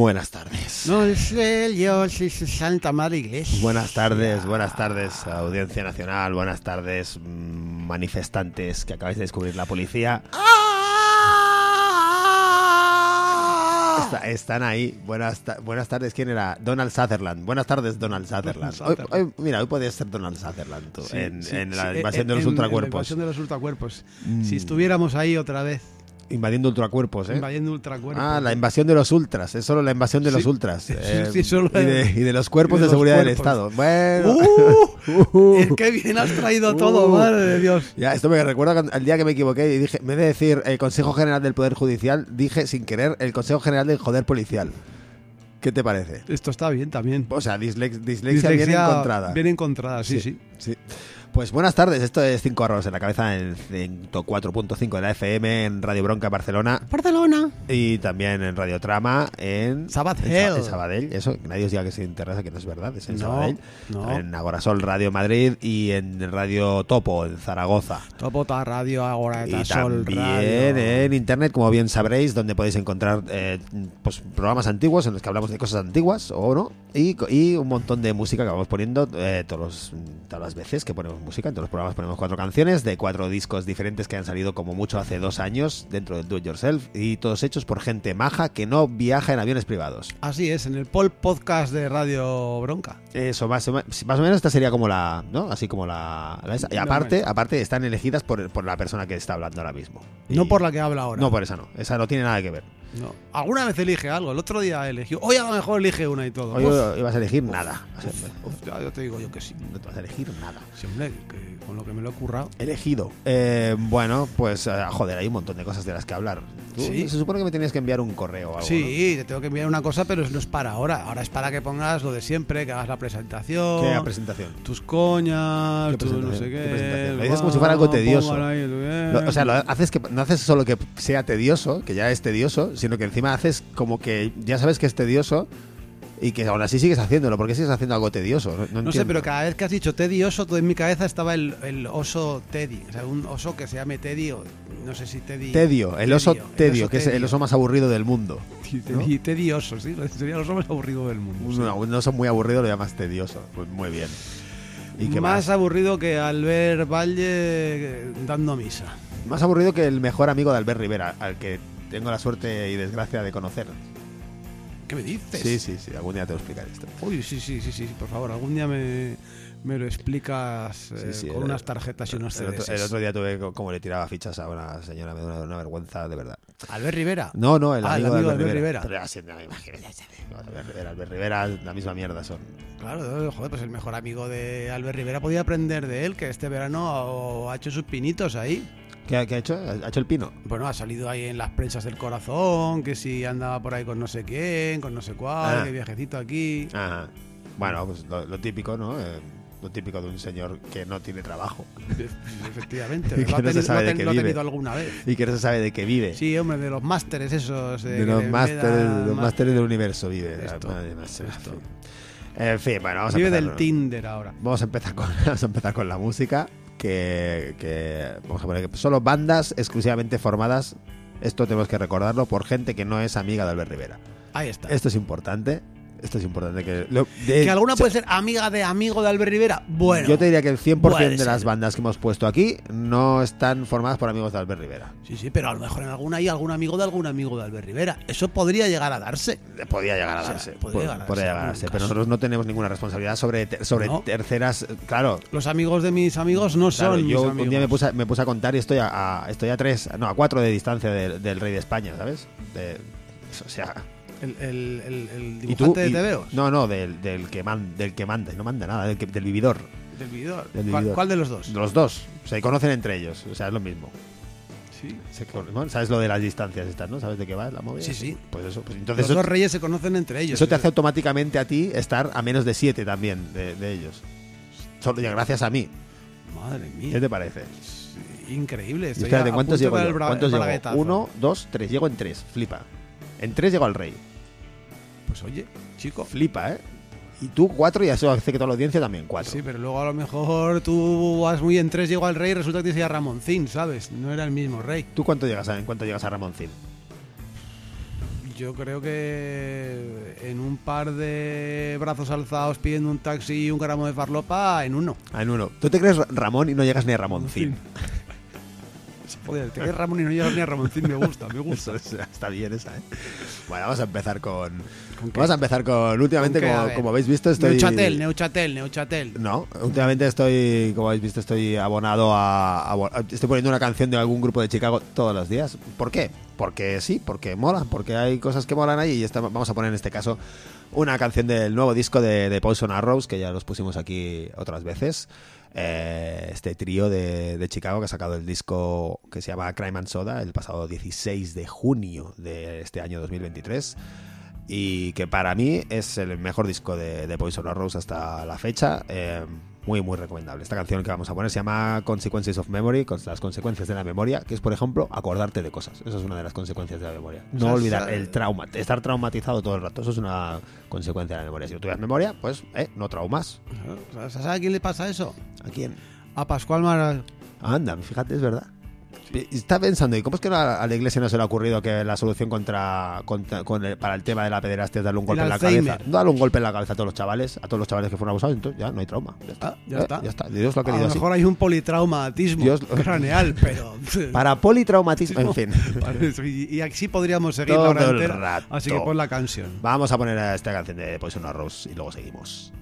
Buenas tardes. No sé yo si se Santa Madre Iglesia. Buenas tardes, buenas tardes, Audiencia Nacional, buenas tardes, mm, manifestantes que acabáis de descubrir la policía. Está- están ahí. Buenas, ta- buenas tardes. ¿Quién era? Donald Sutherland. Buenas tardes, Donald Sutherland. Hoy- Sutherland. hoy- mira, hoy podías ser Donald Sutherland tú, Sí, en, sí, en la eh, invasión de los en- ultracuerpos. En la invasión de los ultracuerpos. Mm. Si estuviéramos ahí otra vez, Invadiendo ultracuerpos, ¿eh? invadiendo ultracuerpos. Ah, la invasión de los ultras. Es solo la invasión de Sí. los ultras. Sí, eh, sí, solo y, de, y de los cuerpos de de, los seguridad del. Estado. Bueno. ¡Uh! Es que bien has traído todo, Uh. madre de Dios. Ya, esto me recuerda al día que me equivoqué y dije, en vez de decir el Consejo General del Poder Judicial, dije sin querer el Consejo General del Joder Policial. ¿Qué te parece? Esto está bien también. O sea, dislex- dislexia, bien Dislexia encontrada. Bien encontrada, sí, sí. sí. Pues buenas tardes, esto es 5 arroz en la cabeza en 104.5 de la FM en Radio Bronca Barcelona Barcelona. y también en Radio Trama en Sabadell. en Sa- en Sabadell. Eso, que nadie os diga que se interesa, que no es verdad, es en No, Sabadell. no. En Agorasol Radio Madrid y en Radio Topo en Zaragoza. Topota Radio, Agora, Y Sol también Radio. en internet, como bien sabréis, donde podéis encontrar eh, pues, programas antiguos en los que hablamos de cosas antiguas o no, y, y un montón de música que vamos poniendo eh, todos todas las veces que ponemos música. En todos los programas ponemos cuatro canciones de cuatro discos diferentes que han salido como mucho hace dos años dentro del Do It Yourself y todos hechos por gente maja que no viaja en aviones privados. Así es, en el Pol Podcast de Radio Bronca. Eso, más o, más o menos esta sería como la, ¿no? Así como la... la esa. Y aparte, menos. aparte están elegidas por, por la persona que está hablando ahora mismo. No por la que habla ahora. No, por esa no. Esa no tiene nada que ver. No. Alguna vez elige algo. El otro día eligió. Hoy a lo mejor elige una y todo. Hoy ibas a elegir nada. Uf, ya, yo te digo yo que sí. no te vas a elegir nada. Que con lo que me lo he currado. Elegido. Eh, bueno, pues eh, joder, hay un montón de cosas de las que hablar. Tú- Sí. Se supone que me tenías que enviar un correo o algo. Sí, te tengo que enviar una cosa, pero no es para ahora. Ahora es para que pongas lo de siempre, que hagas la presentación. ¿no? ¿Qué presentación? tus coñas, ¿Qué tu no sé ¿Qué qué. Lo dices como si fuera algo tedioso. ahí. Lo- o sea, lo haces que, no haces solo que sea tedioso, que ya es tedioso, sino que encima haces como que ya sabes que es tedioso y que aún así sigues haciéndolo. porque sigues haciendo algo tedioso? No, no No sé, pero cada vez que has dicho tedioso, todo en mi cabeza estaba el, el oso Teddy. O sea, un oso que se llame Teddy, o no sé si Teddy. Tedio, el oso Tedio, que es el oso más aburrido del mundo. Teddy, tedioso, sí. Sería el oso más aburrido del mundo. sí. Un, oso muy aburrido lo llamas tedioso. Pues muy bien. ¿Y qué más más? aburrido que Albert Valle eh, dando misa. Más aburrido que el mejor amigo de Albert Rivera, al que tengo la suerte y desgracia de conocer. ¿Qué me dices? Sí, sí, sí, algún día te lo explicaré esto. Uy, sí, sí, sí, sí, por favor, algún día me, me lo explicas eh, Sí, con el- unas tarjetas y unos El otro, el otro día tuve co- como le tiraba fichas a una señora, me da una, vergüenza de verdad. Albert Rivera. No, no, el Ah, el amigo, amigo de Albert Rivera. Rivera. Albert Rivera, Albert Rivera, la misma mierda son. Claro, joder, pues el mejor amigo de Albert Rivera podía aprender de él, que este verano ha hecho sus pinitos ahí. ¿Qué, ha- qué ha hecho? ¿Ha hecho el pino? Bueno, ha salido ahí en las prensas del corazón, que si andaba por ahí con no sé quién, con no sé cuál, Ah. que viajecito aquí. Ajá. Bueno, pues lo, lo típico, ¿no? Eh, lo típico de un señor que no tiene trabajo Efectivamente, Y que lo no se sabe lo de ha vive. tenido alguna vez. y que no se sabe de qué vive. Sí, hombre, de los másteres esos. eh, de que los másteres, de los más- másteres del universo vive. Esto, Madre esto. fin. En fin, bueno, vamos a Vive empezar. del Tinder ahora. Vamos a empezar con, vamos a empezar con la música. Que, que vamos a poner que solo bandas exclusivamente formadas. Esto tenemos que recordarlo por gente que no es amiga de Albert Rivera. Ahí está. Esto es importante. Esto es importante que. lo- de- que alguna o sea, puede ser amiga de amigo de Albert Rivera. Bueno. Yo te diría que el 100% puede de las bandas que hemos puesto aquí no están formadas por amigos de Albert Rivera. Sí, sí, pero a lo mejor en alguna hay algún amigo de algún amigo de Albert Rivera. Eso podría llegar a darse. Podría llegar a O sea, darse. podría pod- llegar a podría darse llegar a en darse, algún Pero nosotros no tenemos ninguna responsabilidad sobre, sobre No. terceras. Claro. Los amigos de mis amigos no claro, son mis yo amigos. un día me puse, me puse a contar y estoy a, a- estoy a tres, no, a cuatro de distancia del, del rey de España, ¿sabes? De- o sea, El, el, el, el y tú. dibujante de TVOs. no, no, del, del que man- del que manda, no manda nada, del, que- del vividor. Del vividor. Del ¿Cuál, vividor. cuál de los dos? Los dos. Se conocen entre ellos, o sea, es lo mismo. Sí. Se con- ¿no? ¿Sabes lo de las distancias estas, no? ¿Sabes de qué va la movida? Sí, sí. Pues eso, pues Los entonces eso, dos reyes se conocen entre ellos. eso te hace automáticamente a ti estar a menos de siete también de, de ellos. Solo ya gracias a mí. Madre ¿Qué mía. te parece? Increíble. Estoy espérate, ¿cuántos llego yo? ¿Cuántos llego? Uno, dos, tres. Llego en tres. Flipa. En tres llego al rey. Pues oye, chico. Flipa, ¿eh? Y tú cuatro y eso hace que toda la audiencia también cuatro. Sí, pero luego a lo mejor tú vas muy en tres, llego al rey y resulta que tienes ya Ramoncín, ¿sabes? No era el mismo rey. ¿Tú cuánto llegas a, en cuánto llegas a Ramoncín? Yo creo que en un par de brazos alzados pidiendo un taxi y un gramo de farlopa, en uno. Ah, en uno. ¿Tú te crees Ramón y no llegas ni a Ramoncín? Joder, te crees Ramón y no llegas ni a Ramoncín, me gusta, me gusta. Está bien esa, ¿eh? Bueno, vamos a empezar con... Vamos a empezar con... Últimamente, como, habéis visto, estoy... Neuchatel, Neuchatel, Neuchatel. No, últimamente estoy, como habéis visto, estoy abonado a, a- Estoy poniendo una canción de algún grupo de Chicago todos los días. ¿Por qué? Porque sí, porque mola, porque hay cosas que molan ahí y esta- vamos a poner en este caso una canción del nuevo disco de, de Poison Arrows, que ya los pusimos aquí otras veces. Eh, este trío de, de Chicago que ha sacado el disco que se llama Crime and Soda el pasado 16 de junio de este año 2023 y que para mí es el mejor disco de, de Poison Rose hasta la fecha. Eh, muy, muy recomendable. Esta canción que vamos a poner se llama Consequences of Memory, con las consecuencias de la memoria, que es, por ejemplo, acordarte de cosas. Eso es una de las consecuencias de la memoria. No O sea, olvidar sa- el trauma, estar traumatizado todo el rato. Eso es una consecuencia de la memoria. Si no tuvieras memoria, pues, eh, no traumas. ¿Sabes a quién le pasa eso? ¿A quién? A Pascual Mar... Anda, fíjate, es verdad. Está pensando, ¿y cómo es que a la iglesia no se le ha ocurrido que la solución contra, contra- con el- para el tema de la pederastia es darle un golpe El en la cabeza? Darle un golpe en la cabeza a todos los chavales, a todos los chavales que fueron abusados, entonces ya no hay trauma. Ya está. Ah, ya Eh, está. Ya está. Dios lo ha A querido lo así. mejor hay un politraumatismo Dios- craneal, pero... Para politraumatismo, en fin. y, así podríamos seguir Todo la hora el entera. rato. Así que pon la canción. Vamos a poner esta canción de Poison Rose y luego seguimos.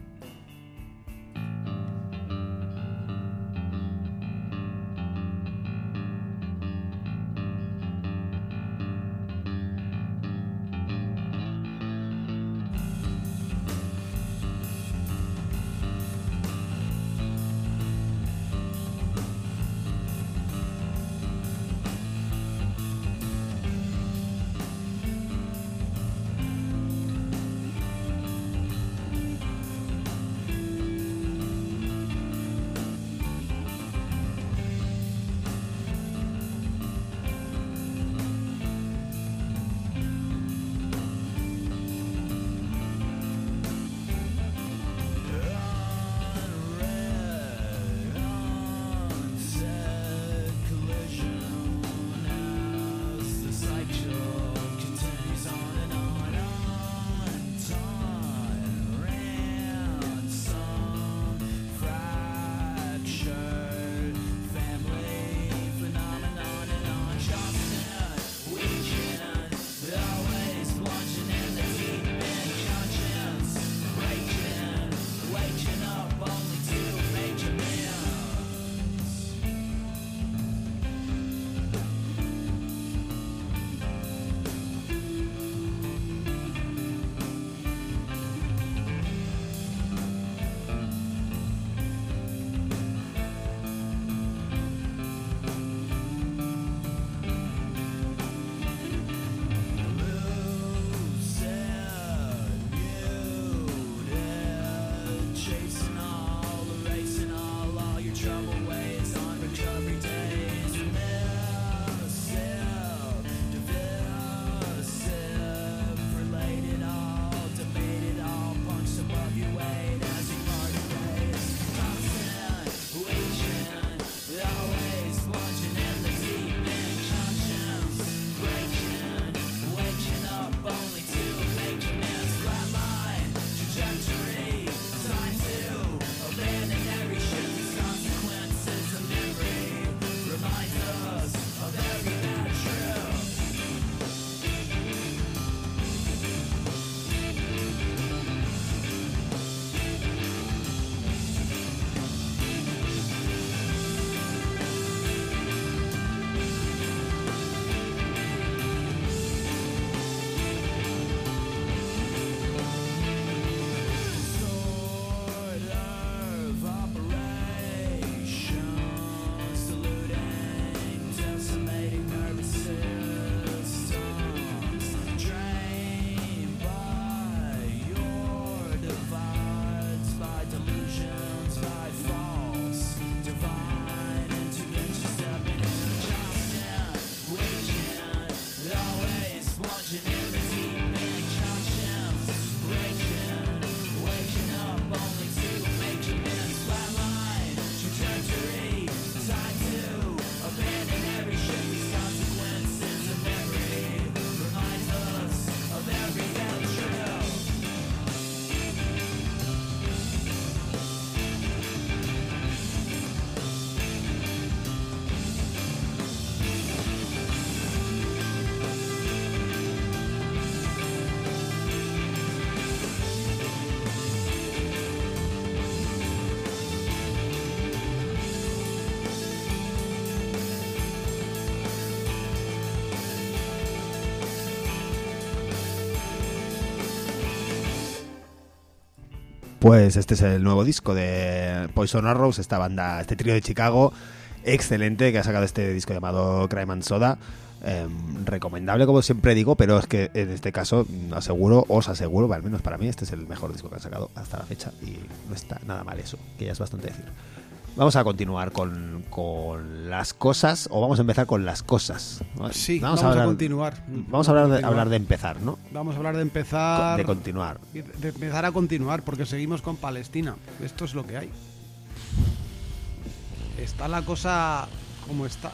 Pues este es el nuevo disco de Poison Arrows, esta banda, este trío de Chicago, excelente, que ha sacado este disco llamado Crime and Soda. Eh, recomendable, como siempre digo, pero es que en este caso mm, aseguro, os aseguro, al menos para mí, este es el mejor disco que han sacado hasta la fecha y no está nada mal eso, que ya es bastante decir. Vamos a continuar con, con las cosas, o vamos a empezar con las cosas. Sí, vamos, a, continuar. Vamos a hablar de, hablar de empezar, ¿no? Vamos a hablar de empezar. De continuar. De empezar a continuar, porque seguimos con Palestina. Esto es lo que hay. Está la cosa como está.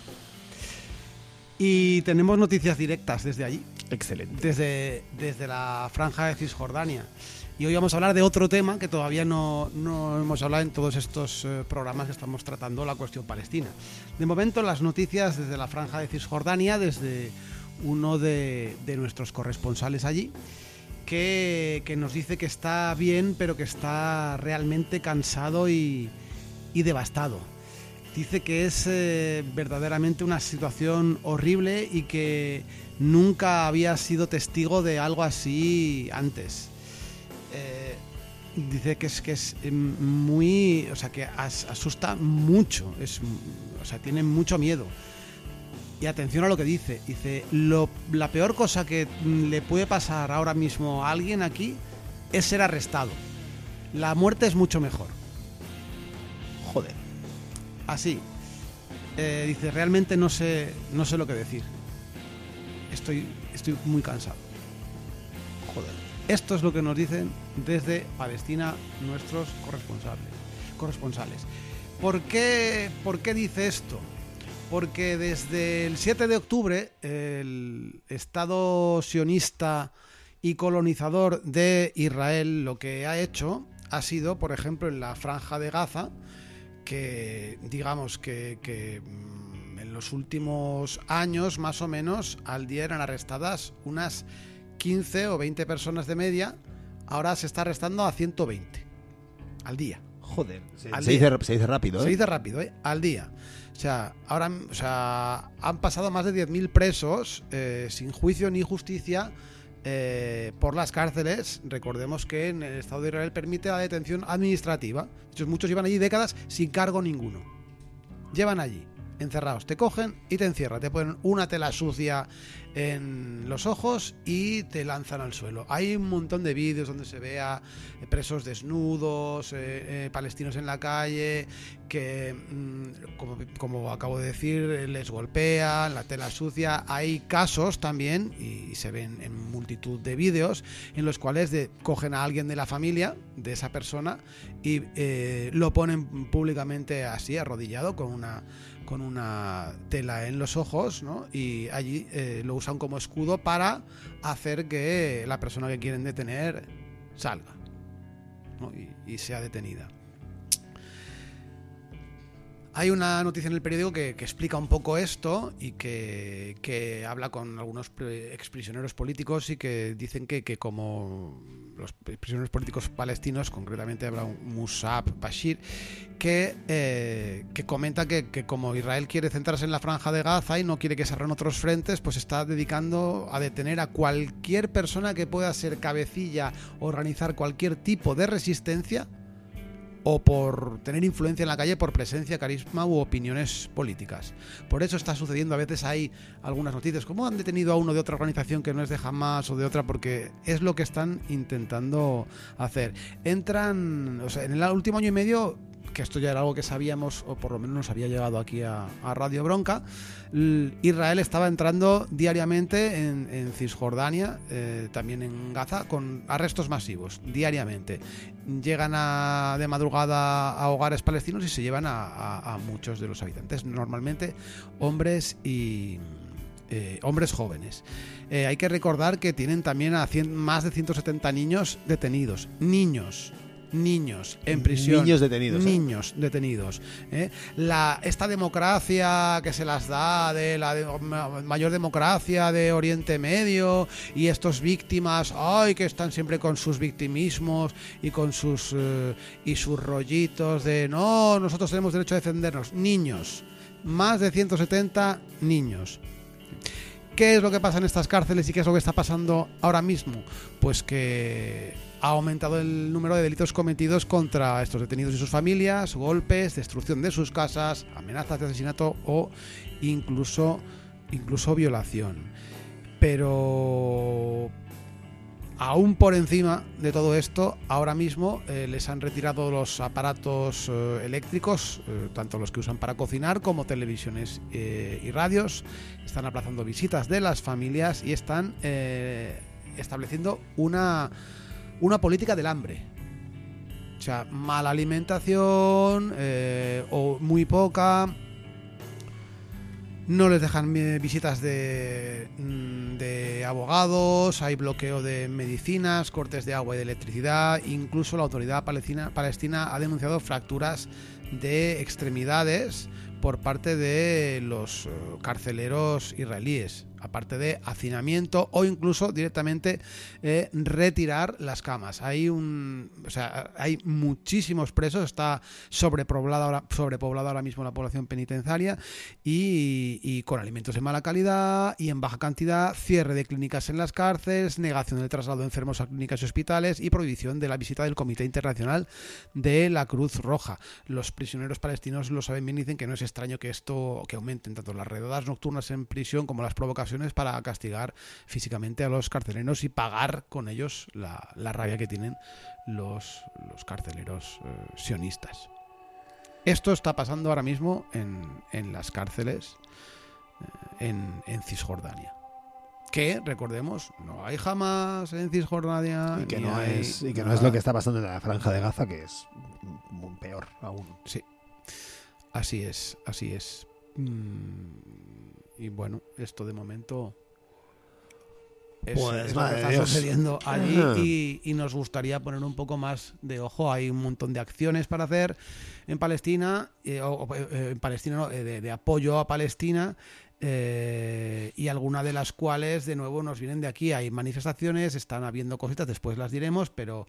Y tenemos noticias directas desde allí. Excelente. Desde, desde la franja de Cisjordania. Y hoy vamos a hablar de otro tema que todavía no, no hemos hablado en todos estos eh, programas que estamos tratando, la cuestión palestina. De momento, las noticias desde la franja de Cisjordania, desde uno de, nuestros corresponsales allí, que, que, nos dice que está bien, pero que está realmente cansado y, y devastado. Dice que es eh, verdaderamente una situación horrible y que nunca había sido testigo de algo así antes. Eh, dice que es que es muy, o sea, que as, asusta mucho, es, o sea, tiene mucho miedo. Y atención a lo que dice, dice, lo, la peor cosa que le puede pasar ahora mismo a alguien aquí es ser arrestado. La muerte es mucho mejor. Joder. Así. Eh, dice, realmente no sé, no sé lo que decir. Estoy, estoy muy cansado. Esto es lo que nos dicen desde Palestina nuestros corresponsales. ¿Por qué, ¿Por qué dice esto? Porque desde el 7 de octubre el Estado sionista y colonizador de Israel lo que ha hecho ha sido, por ejemplo, en la franja de Gaza, que digamos que, que en los últimos años, más o menos, al día eran arrestadas unas 15 o 20 personas de media, ahora se está arrestando a 120 al día. Joder, se, se, dice, se dice, rápido, ¿eh? Se dice rápido, ¿eh? Al día. O sea, ahora o sea, han pasado más de 10.000 presos eh, sin juicio ni justicia eh, por las cárceles. Recordemos que en el Estado de Israel permite la detención administrativa. De hecho, muchos llevan allí décadas sin cargo ninguno. Llevan allí encerrados. Te cogen y te encierran. Te ponen una tela sucia en los ojos y te lanzan al suelo. Hay un montón de vídeos donde se vea presos desnudos, eh, eh, palestinos en la calle, que, mm, como, como, acabo de decir, les golpean, la tela sucia. Hay casos también, y, se ven en multitud de vídeos, en los cuales cogen a alguien de la familia de esa persona y eh, lo ponen públicamente así, arrodillado, con una con una tela en los ojos ¿no? y allí eh, lo usan como escudo para hacer que la persona que quieren detener salga y, sea detenida. Hay una noticia en el periódico que, explica un poco esto y que, habla con algunos exprisioneros políticos y que dicen que, como los prisioneros políticos palestinos, concretamente habla Musab Bashir, que, eh, que comenta que, que, como Israel quiere centrarse en la franja de Gaza y no quiere que se abran otros frentes, pues está dedicando a detener a cualquier persona que pueda ser cabecilla organizar cualquier tipo de resistencia o por tener influencia en la calle por presencia, carisma u opiniones políticas. Por eso está sucediendo, a veces hay algunas noticias, como han detenido a uno de otra organización que no es de Hamas o de otra, porque es lo que están intentando hacer. Entran, o sea, en el último año y medio que esto ya era algo que sabíamos, o por lo menos nos había llegado aquí a, Radio Bronca, Israel estaba entrando diariamente en, Cisjordania, eh, también en Gaza, con arrestos masivos, diariamente. Llegan a, de madrugada a hogares palestinos y se llevan a, muchos de los habitantes, normalmente hombres y... Eh, hombres jóvenes. Eh, hay que recordar que tienen también a 100, más de 170 niños detenidos. Niños, niños en prisión. Niños detenidos. Niños ¿eh? detenidos. ¿eh? La, esta democracia que se las da de la de, mayor democracia de Oriente Medio y estos víctimas, ay, que están siempre con sus victimismos y con sus eh, y sus rollitos de no, nosotros tenemos derecho a defendernos. Niños, más de 170 niños. ¿Qué es lo que pasa en estas cárceles y qué es lo que está pasando ahora mismo? Pues que ha aumentado el número de delitos cometidos contra estos detenidos y sus familias, golpes, destrucción de sus casas, amenazas de asesinato o incluso, incluso violación. Pero aún por encima de todo esto, ahora mismo eh, les han retirado los aparatos eh, eléctricos, eh, tanto los que usan para cocinar como televisiones y radios. Están aplazando visitas de las familias y están estableciendo una, una política del hambre. O sea, mala alimentación o muy poca. No les dejan visitas de, mm, de abogados, hay bloqueo de medicinas, cortes de agua y de electricidad. Incluso la autoridad palestina, palestina ha denunciado fracturas de extremidades por parte de los eh, carceleros israelíes, aparte de hacinamiento o incluso directamente eh, retirar las camas. Hay un, o sea, hay muchísimos presos, está sobrepoblada ahora, sobrepoblada ahora mismo la población penitenciaria y, y con alimentos de mala calidad y en baja cantidad, cierre de clínicas en las cárceles, negación del traslado de enfermos a clínicas y hospitales y prohibición de la visita del Comité Internacional de la Cruz Roja. Los prisioneros palestinos lo saben bien, dicen que no es extraño que esto que aumenten tanto las redadas nocturnas en prisión como las provocaciones para castigar físicamente a los carceleros y pagar con ellos la, la rabia que tienen los, los carceleros eh, sionistas. Esto está pasando ahora mismo en, en las cárceles eh, en, en Cisjordania. Que, recordemos, no hay jamás en Cisjordania. Y que, no es, y que no es lo que está pasando en la franja de Gaza, que es peor aún. Sí. Así es, así es. Mm, y bueno, esto de momento es, Pues, es lo que está sucediendo allí y, y nos gustaría poner un poco más de ojo. Hay un montón de acciones para hacer en Palestina, eh, o, eh, en Palestina no, eh, de, de apoyo a Palestina. y algunas de las cuales de nuevo nos vienen de aquí. Hay manifestaciones, están habiendo cositas, después las diremos, pero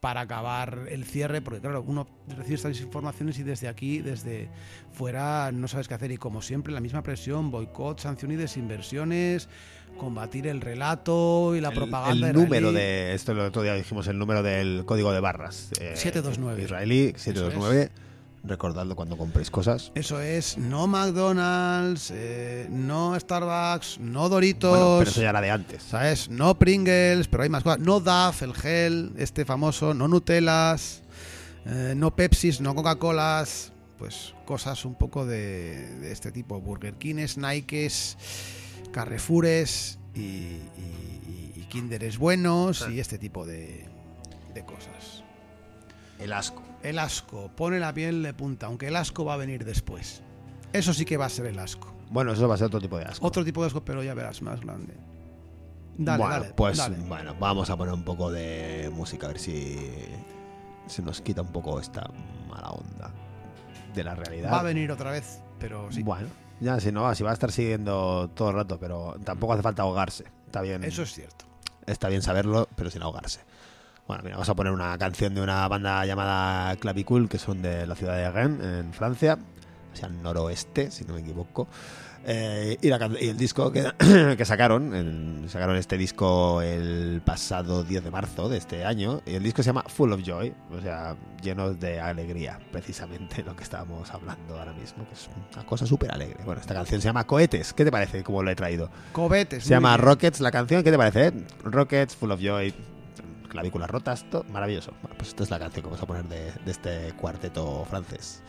para acabar el cierre, porque claro, uno recibe estas informaciones y desde aquí, desde fuera, no sabes qué hacer. Y como siempre, la misma presión, boicot, sanción y desinversiones, combatir el relato y la el, propaganda. el número israelí. de esto el otro día dijimos el número del código de barras eh, 729. israelí 729 recordadlo cuando compréis cosas Eso es, no McDonald's, eh, no Starbucks, no Doritos. bueno, pero eso ya era de antes ¿Sabes? No Pringles, pero hay más cosas. No Duff, el gel, este famoso. No Nutellas. eh, no Pepsis, no Coca-Colas. Pues cosas un poco de, de este tipo. Burger Kings, Nikes, Carrefoures y, y- y Kinderes buenos y este tipo de, de cosas. el asco El asco pone la piel de punta, aunque el asco va a venir después. Eso sí que va a ser el asco. bueno eso va a ser otro tipo de asco Otro tipo de asco, pero ya verás, más grande. Dale, bueno dale, pues dale. bueno vamos a poner un poco de música a ver si se nos quita un poco esta mala onda de la realidad Va a venir otra vez, pero sí. bueno ya si no si va a estar siguiendo todo el rato pero tampoco hace falta ahogarse está bien Eso es cierto. está bien saberlo, pero sin ahogarse. Bueno, mira, vamos a poner una canción de una banda llamada Clavicul, que son de la ciudad de Rennes, en Francia, hacia el noroeste, si no me equivoco. Eh, y, la can- y el disco que, que sacaron, el- sacaron este disco el pasado 10 de marzo de este año, y el disco se llama Full of Joy, o sea, lleno de alegría, precisamente lo que estábamos hablando ahora mismo, que es una cosa súper alegre. Bueno, esta canción se llama Cohetes, ¿qué te parece? Como lo he traído. Cobetes. Se llama bien. Rockets la canción, ¿qué te parece? Rockets, Full of Joy, clavículas rotas, todo maravilloso. Bueno, pues esta es la canción que vamos a poner de, de este cuarteto francés.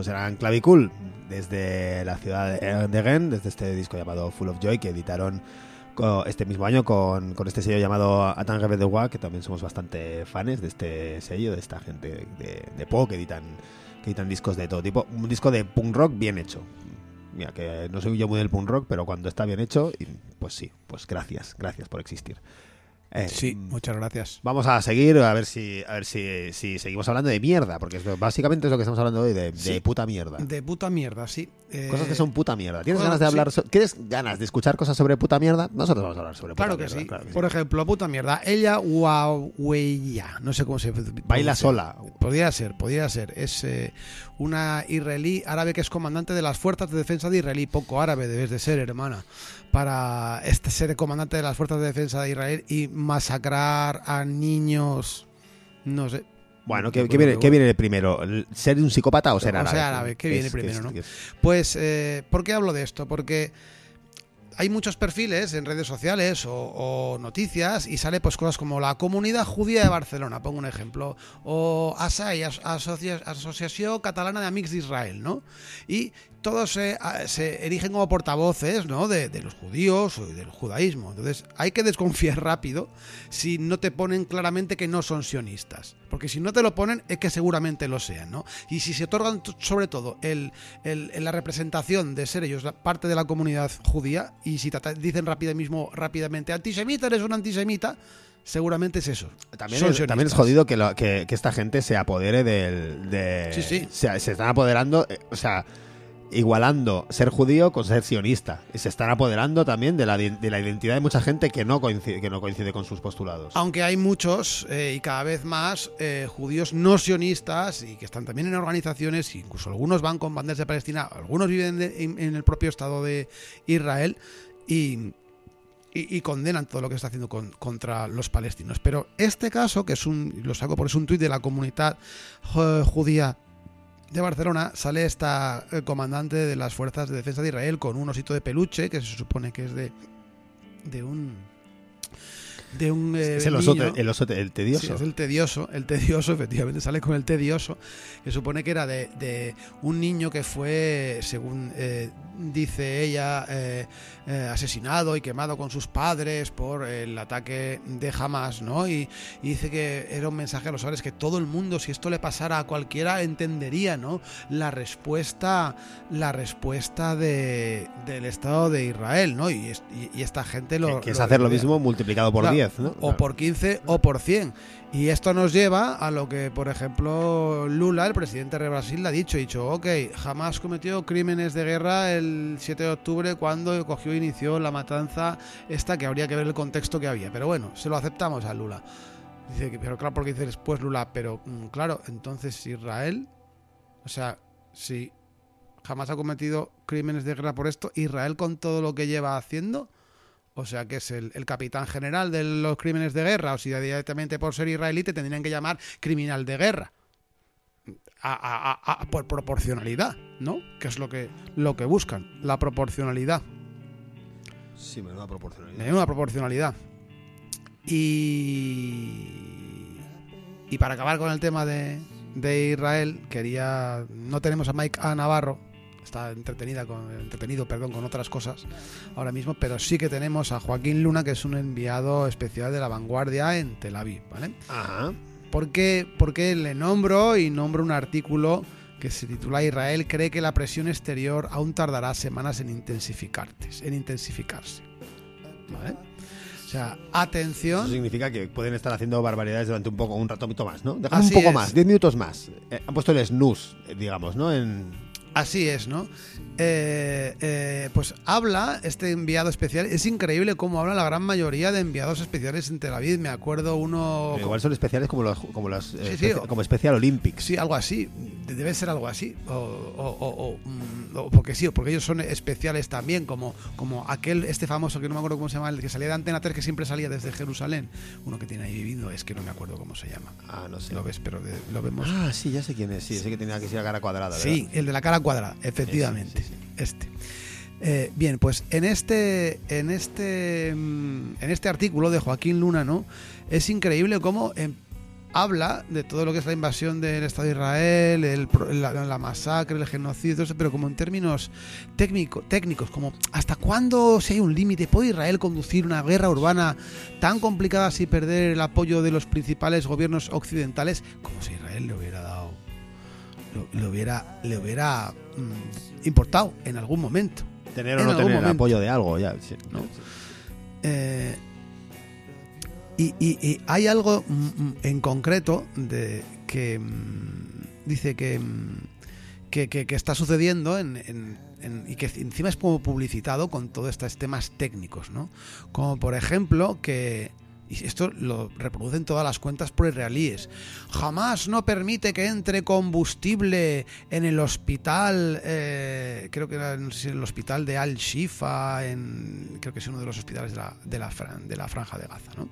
Estos eran Clavicul desde la ciudad de Gent, desde este disco llamado Full of Joy que editaron este mismo año con, con este sello llamado Atang de Wa, que también somos bastante fans de este sello, de esta gente de, de pop que editan, que editan discos de todo tipo. Un disco de punk rock bien hecho. Mira, que no soy yo muy del punk rock, pero cuando está bien hecho, pues sí, pues gracias, gracias por existir. Eh, Sí, mm, muchas gracias. Vamos a seguir a ver si a ver si, si seguimos hablando de mierda, porque básicamente es lo que estamos hablando hoy, de, de Sí. puta mierda. De puta mierda, sí. Eh, Cosas que son puta mierda. ¿Tienes bueno, ganas de sí. hablar? so- ¿Tienes ganas de escuchar cosas sobre puta mierda? Nosotros vamos a hablar sobre puta Claro que mierda. sí. claro que Por ejemplo, puta mierda. Ella Huaweiya, no sé cómo se Baila sola. Podría ser, podría ser. Es eh, una israelí árabe que es comandante de las fuerzas de defensa de Israel. Poco árabe debes de ser, hermana. Para este ser comandante de las fuerzas de defensa de Israel y masacrar a niños. No sé. Bueno, ¿qué, qué viene, qué viene primero? ¿El ¿Ser un psicópata o ser O árabe? ser árabe, ¿qué viene Es- primero, es- no? es- Pues, eh, ¿por qué hablo de esto? Porque hay muchos perfiles en redes sociales o, o noticias y sale pues cosas como la comunidad judía de Barcelona, pongo un ejemplo, o ASAI, As- Asocia- Asociación Catalana de Amics de Israel, ¿no? Y todos se, a- se erigen como portavoces, ¿no? De, de los judíos o del judaísmo. Entonces hay que desconfiar rápido si no te ponen claramente que no son sionistas. Porque si no te lo ponen es que seguramente lo sean, ¿no? Y si se otorgan sobre todo el, el- la representación de ser ellos parte de la comunidad judía y si te dicen rápido mismo, rápidamente antisemita, eres un antisemita, seguramente es eso. También es, también es sionistas. jodido que, lo- que, que esta gente se apodere del. De, Sí, sí. Se, se están apoderando, eh, o sea, igualando ser judío con ser sionista. Y se están apoderando también de la, de la identidad de mucha gente que no coincide, que no coincide con sus postulados. Aunque hay muchos eh, y cada vez más eh, judíos no sionistas y que están también en organizaciones, incluso algunos van con banderas de Palestina, algunos viven en, el propio Estado de Israel y, y- condenan todo lo que está haciendo con- contra los palestinos. Pero este caso, que es un, lo saco porque es un tuit de la comunidad eh, judía de Barcelona, sale esta eh, comandante de las fuerzas de defensa de Israel con un osito de peluche que se supone que es de, de un... De un eh, es el oso, niño. el oso te- el tedioso. Sí, es el tedioso, el tedioso, efectivamente, sale con el tedioso, que supone que era de, de un niño que fue, según eh, dice ella, eh, eh, asesinado y quemado con sus padres por el ataque de Hamas, ¿no? Y, y dice que era un mensaje a los hogares que todo el mundo, si esto le pasara a cualquiera, entendería, ¿no? La respuesta, la respuesta de, del Estado de Israel, ¿no? Y, es- y- y esta gente lo... que, que es lo hacer lo mismo multiplicado por Claro, 10, ¿no? O por 15 o por 100. Y esto nos lleva a lo que, por ejemplo, Lula, el presidente de Brasil, ha dicho. Ha dicho, ok, jamás cometió crímenes de guerra el 7 de octubre cuando cogió e inició la matanza esta, que habría que ver el contexto que había. Pero bueno, se lo aceptamos a Lula. Dice pero claro, porque dice después Lula, pero mm, claro, entonces Israel, o sea, si jamás ha cometido crímenes de guerra por esto, Israel con todo lo que lleva haciendo, o sea que es el, el capitán general de los crímenes de guerra, o si directamente por ser israelí te tendrían que llamar criminal de guerra. A- a- a- a- por proporcionalidad, ¿no? Que es lo que, lo que buscan, la proporcionalidad. Sí, menuda proporcionalidad. Una proporcionalidad. Y. Y para acabar con el tema de, de Israel, quería. No tenemos a Mike A. Navarro. Está entretenida con, entretenido perdón, con otras cosas ahora mismo, pero sí que tenemos a Joaquín Luna, que es un enviado especial de la vanguardia en Tel Aviv, ¿vale? Ajá. ¿Por qué, por qué le nombro y nombro un artículo que se titula Israel cree que la presión exterior aún tardará semanas en intensificarse, en intensificarse. ¿Vale? O sea, Eso atención. significa que pueden estar haciendo barbaridades durante un poco, un ratito más, ¿no? Déjame un poco es. más, 10 minutos más. Eh, han puesto el snooze, eh, digamos, ¿no? En... Así es, ¿no? Eh, eh, pues habla este enviado especial. Es increíble cómo habla la gran mayoría de enviados especiales en Tel Aviv. Me acuerdo uno. Pero igual son especiales como los, como los eh, Sí, como Special Olympics. Sí, algo así. De- Debe ser algo así. O, o- o- o, mm, o porque sí, o porque ellos son especiales también, como, como aquel, este famoso que no me acuerdo cómo se llama, el que salía de Antena 3, que siempre salía desde Jerusalén. Uno que tiene ahí viviendo, es que no me acuerdo cómo se llama. Ah, no sé. Lo ves, pero de- lo vemos. Ah, sí, ya sé quién es. Sí, sé que tenía que ser a cara cuadrada. Sí, el de la cara cuadrada, efectivamente. Sí, sí, Este. Eh, bien, pues en este, en este, mm, en este artículo de Joaquín Luna, ¿no? Es increíble cómo em- habla de todo lo que es la invasión del Estado de Israel, el la, la masacre, el genocidio, todo eso, pero como en términos técnico, técnicos, como hasta cuándo, si hay un límite, puede Israel conducir una guerra urbana tan complicada sin perder el apoyo de los principales gobiernos occidentales, como si Israel le hubiera dado, lo- le hubiera, le hubiera mm, importado en algún momento. Tener o En no tener momento. apoyo de algo, ya. sí, ¿no? sí. Eh, y, y- y hay algo mm, mm, en concreto de que dice que, que, que- que está sucediendo en, en- en- y que encima es como publicitado con todos estos temas técnicos, ¿no? Como por ejemplo que y esto lo reproducen todas las cuentas pro-israelíes. Jamás no permite que entre combustible en el hospital, eh, creo que era no sé si el hospital de Al-Shifa, creo que es uno de los hospitales de la, de la, franja de Gaza, ¿no?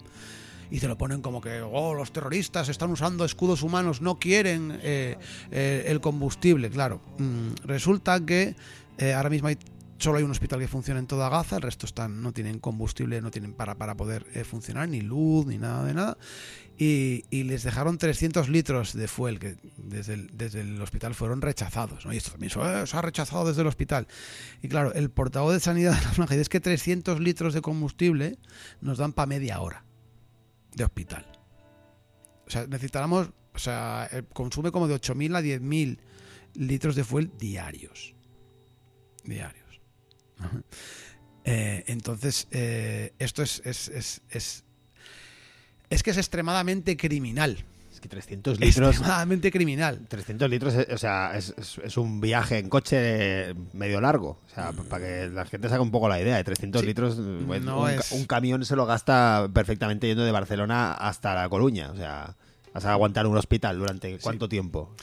Y te lo ponen como que, oh, los terroristas están usando escudos humanos, no quieren eh, eh, el combustible. Claro, mm, resulta que ahora mismo hay solo hay un hospital que funciona en toda Gaza, el resto están, no tienen combustible, no tienen para, para poder eh, funcionar, ni luz, ni nada de nada. Y, y les dejaron 300 litros de fuel que desde el, desde el hospital fueron rechazados. ¿no? Y esto también se, "Eh, se ha rechazado desde el hospital. Y claro, el portavoz de Sanidad de la Franja es que 300 litros de combustible nos dan para media hora de hospital. O sea, necesitáramos, o sea, consume como de 8.000 a 10.000 litros de fuel diarios. Diarios. Eh, entonces, eh, esto es, es, es, es, es que es extremadamente criminal. Es que 300 litros. Extremadamente criminal. 300 litros, eh, o sea, es, es- es un viaje en coche medio largo. O sea, para que la gente saque un poco la idea. De 300 Sí. litros, pues, No un, es- ca- un camión se lo gasta perfectamente yendo de Barcelona hasta La Coruña. O sea, vas a aguantar un hospital durante cuánto tiempo.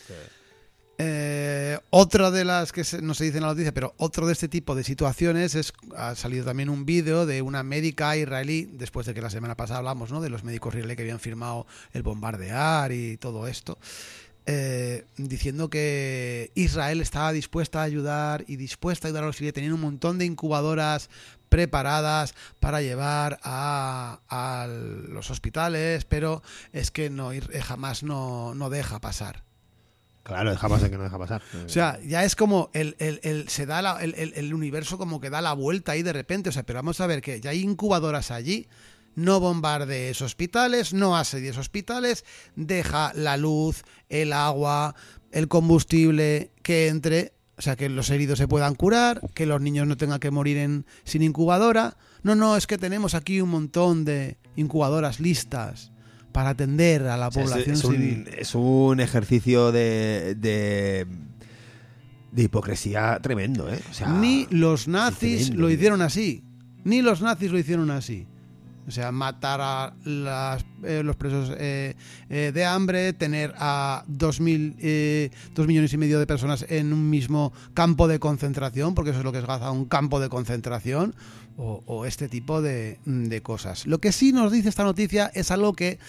Eh, otra de las que no se dice en la noticia, pero otro de este tipo de situaciones es ha salido también un vídeo de una médica israelí, después de que la semana pasada hablamos ¿no? de los médicos israelíes que habían firmado el bombardear y todo esto, eh, diciendo que Israel estaba dispuesta a ayudar y dispuesta a ayudar a los israelíes, tenían un montón de incubadoras preparadas para llevar a, a los hospitales, pero es que no eh, jamás no, no deja pasar. Claro, dejamos de que no deja pasar. O sea, ya es como el, el- el- se da la- el, el- el universo como que da la vuelta ahí de repente. O sea, pero vamos a ver que ya hay incubadoras allí. No bombardees hospitales, no asedies hospitales, deja la luz, el agua, el combustible que entre, o sea, que los heridos se puedan curar, que los niños no tengan que morir en, sin incubadora. No, no, es que tenemos aquí un montón de incubadoras listas para atender a la O sea, es- población es, un, civil. es un ejercicio de, de, de hipocresía tremendo, ¿eh? O sea, Ni los nazis lo hicieron así. Ni los nazis lo hicieron así. O sea, matar a las, eh, los presos eh, eh, de hambre, tener a dos, mil, eh, dos millones y medio de personas en un mismo campo de concentración, porque eso es lo que es Gaza, un campo de concentración, o, este tipo de, de cosas. Lo que sí nos dice esta noticia es algo que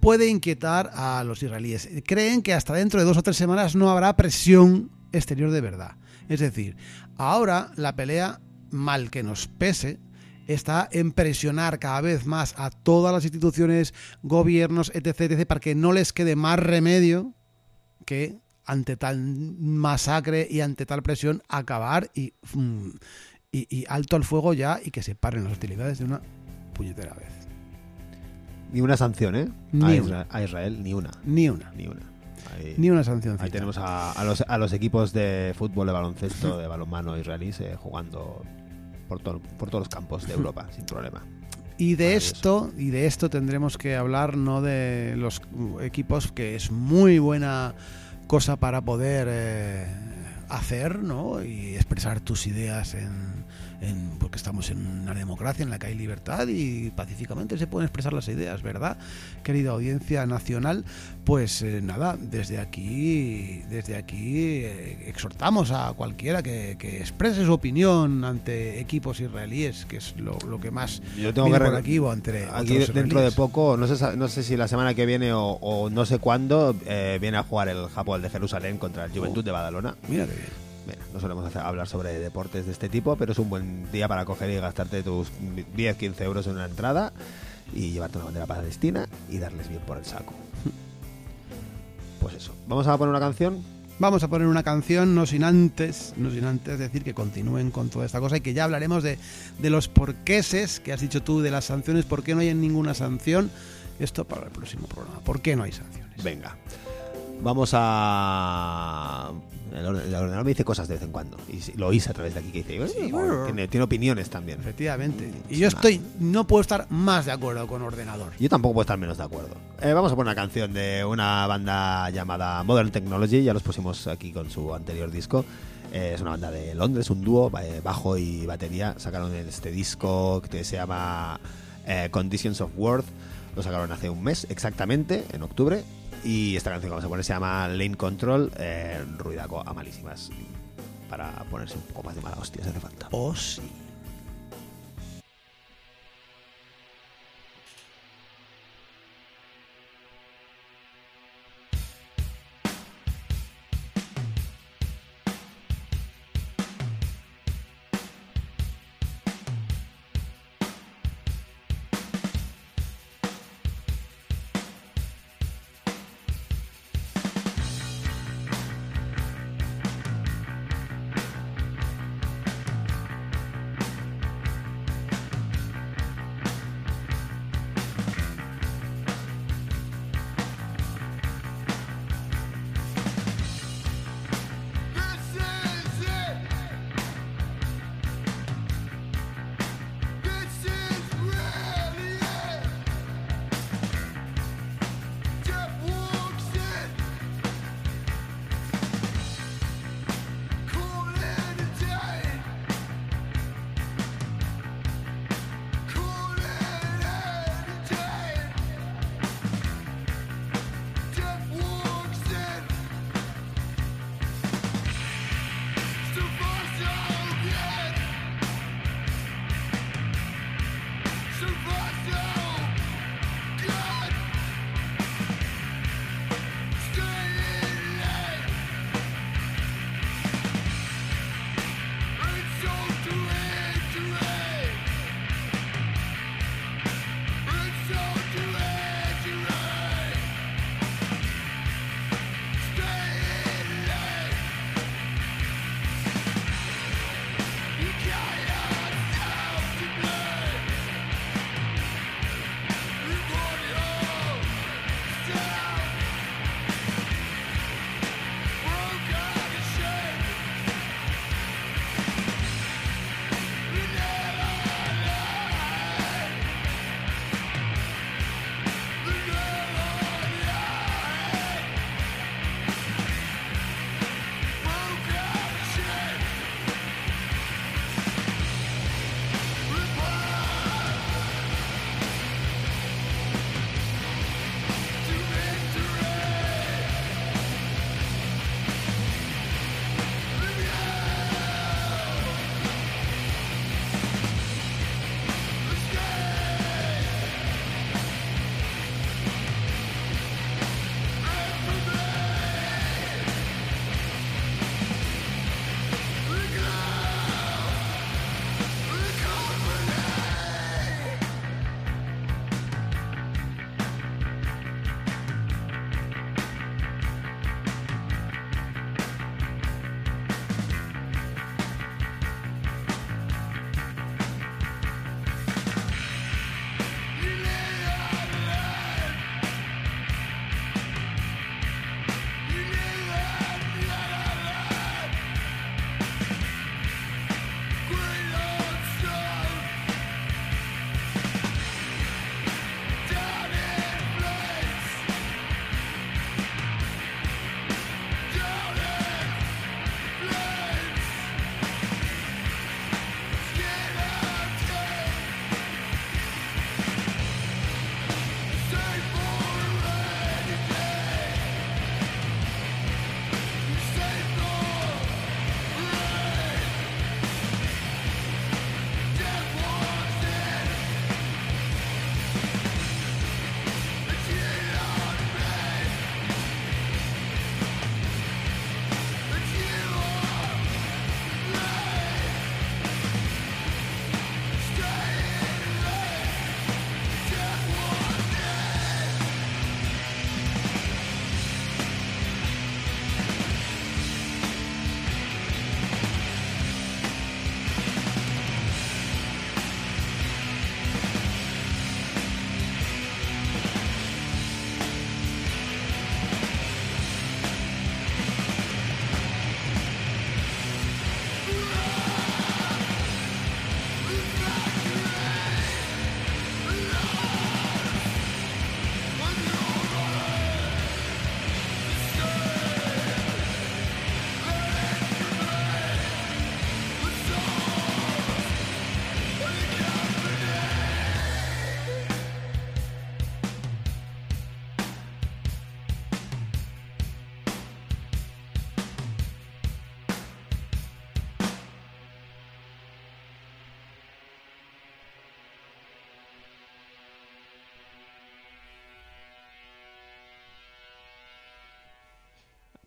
puede inquietar a los israelíes. Creen que hasta dentro de dos o tres semanas no habrá presión exterior de verdad. Es decir, ahora la pelea, mal que nos pese, está en presionar cada vez más a todas las instituciones, gobiernos, etc., etc., para que no les quede más remedio que ante tal masacre y ante tal presión acabar y, mm, y, y alto al fuego ya y que se paren las hostilidades de una puñetera vez. Ni una sanción, ¿eh? Ni a, una. Israel, a Israel, ni una. Ni una. Ni una. Ahí, Ni una sanción. ahí tenemos a, a los, a los equipos de fútbol, de baloncesto, de balonmano israelíes eh, jugando por, todo- por todos los campos de Europa, sin problema. Y de esto, y de esto tendremos que hablar, no de los uh, equipos, que es muy buena cosa para poder eh, hacer, ¿no? Y expresar tus ideas en, en- porque estamos en una democracia en la que hay libertad y pacíficamente se pueden expresar las ideas, ¿verdad? Querida audiencia nacional, pues eh, nada, desde aquí, desde aquí eh, exhortamos a cualquiera que, que exprese su opinión ante equipos israelíes, que es lo, lo que más Yo tengo que por aquí o entre Aquí dentro de poco, no sé, no sé si la semana que viene o, o no sé cuándo, eh, viene a jugar el Japón de Jerusalén contra el Juventud de Badalona. Mira qué bien. Mira, no solemos hacer- hablar sobre deportes de este tipo, pero es un buen día para coger y gastarte tus 10, 15 euros en una entrada y llevarte una bandera palestina y darles bien por el saco. Pues eso. Vamos a poner una canción. Vamos a poner una canción, no sin antes, no sin antes decir que continúen con toda esta cosa y que ya hablaremos de, de los porqueses que has dicho tú, de las sanciones, por qué no hay ninguna sanción. Esto para el próximo programa. ¿Por qué no hay sanciones? Venga. Vamos a. El orde- el ordenador me dice cosas de vez en cuando. Y lo oís a través de aquí que dice. "Eh, Sí, joder, bueno. tiene, tiene opiniones también. Efectivamente. Y yo estoy, no puedo estar más de acuerdo con ordenador. Yo tampoco puedo estar menos de acuerdo. Eh, vamos a poner una canción de una banda llamada Modern Technology. Ya los pusimos aquí con su anterior disco. Eh, es una banda de Londres, un dúo, eh, bajo y batería. Sacaron este disco que se llama eh, Conditions of Worth. Lo sacaron hace un mes exactamente, en octubre. Y esta canción que vamos a poner se llama Lane Control. Eh, ruidaco a malísimas. Para ponerse un poco más de mala hostia si hace falta. Oh, sí.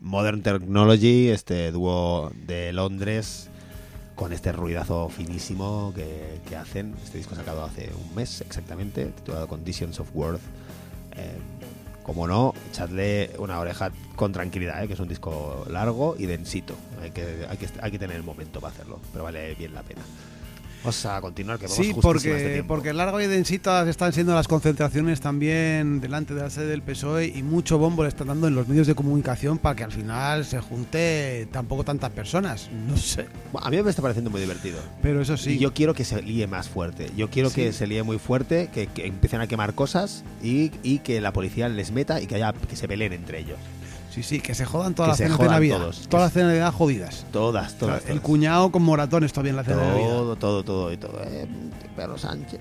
Modern Technology, este dúo de Londres, con este ruidazo finísimo que, hacen. Este disco sacado hace un mes exactamente, titulado Conditions of Worth. Eh, como no, echadle una oreja con tranquilidad, ¿eh? que es un disco largo y densito. Hay, que, hay que tener el momento para hacerlo, pero vale bien la pena. Vamos a continuar, que vamos Sí, de porque, tiempo. porque largo y densitas están siendo las concentraciones también delante de la sede del PSOE y mucho bombo le están dando en los medios de comunicación para que al final se junte tampoco tantas personas. No sé. A mí me está pareciendo muy divertido. Pero eso sí. Y yo quiero que se líe más fuerte. Yo quiero que se líe muy fuerte, que, que empiecen a quemar cosas y, y que la policía les meta y que haya que se peleen entre ellos. Sí, sí, que se jodan todas las cenas de Navidad. todos. Todas las cenas de Navidad jodidas. Todas, todas. el todas. cuñado con moratones todavía en la cena de Navidad. Todo, todo, todo y todo. Eh, Pedro Sánchez.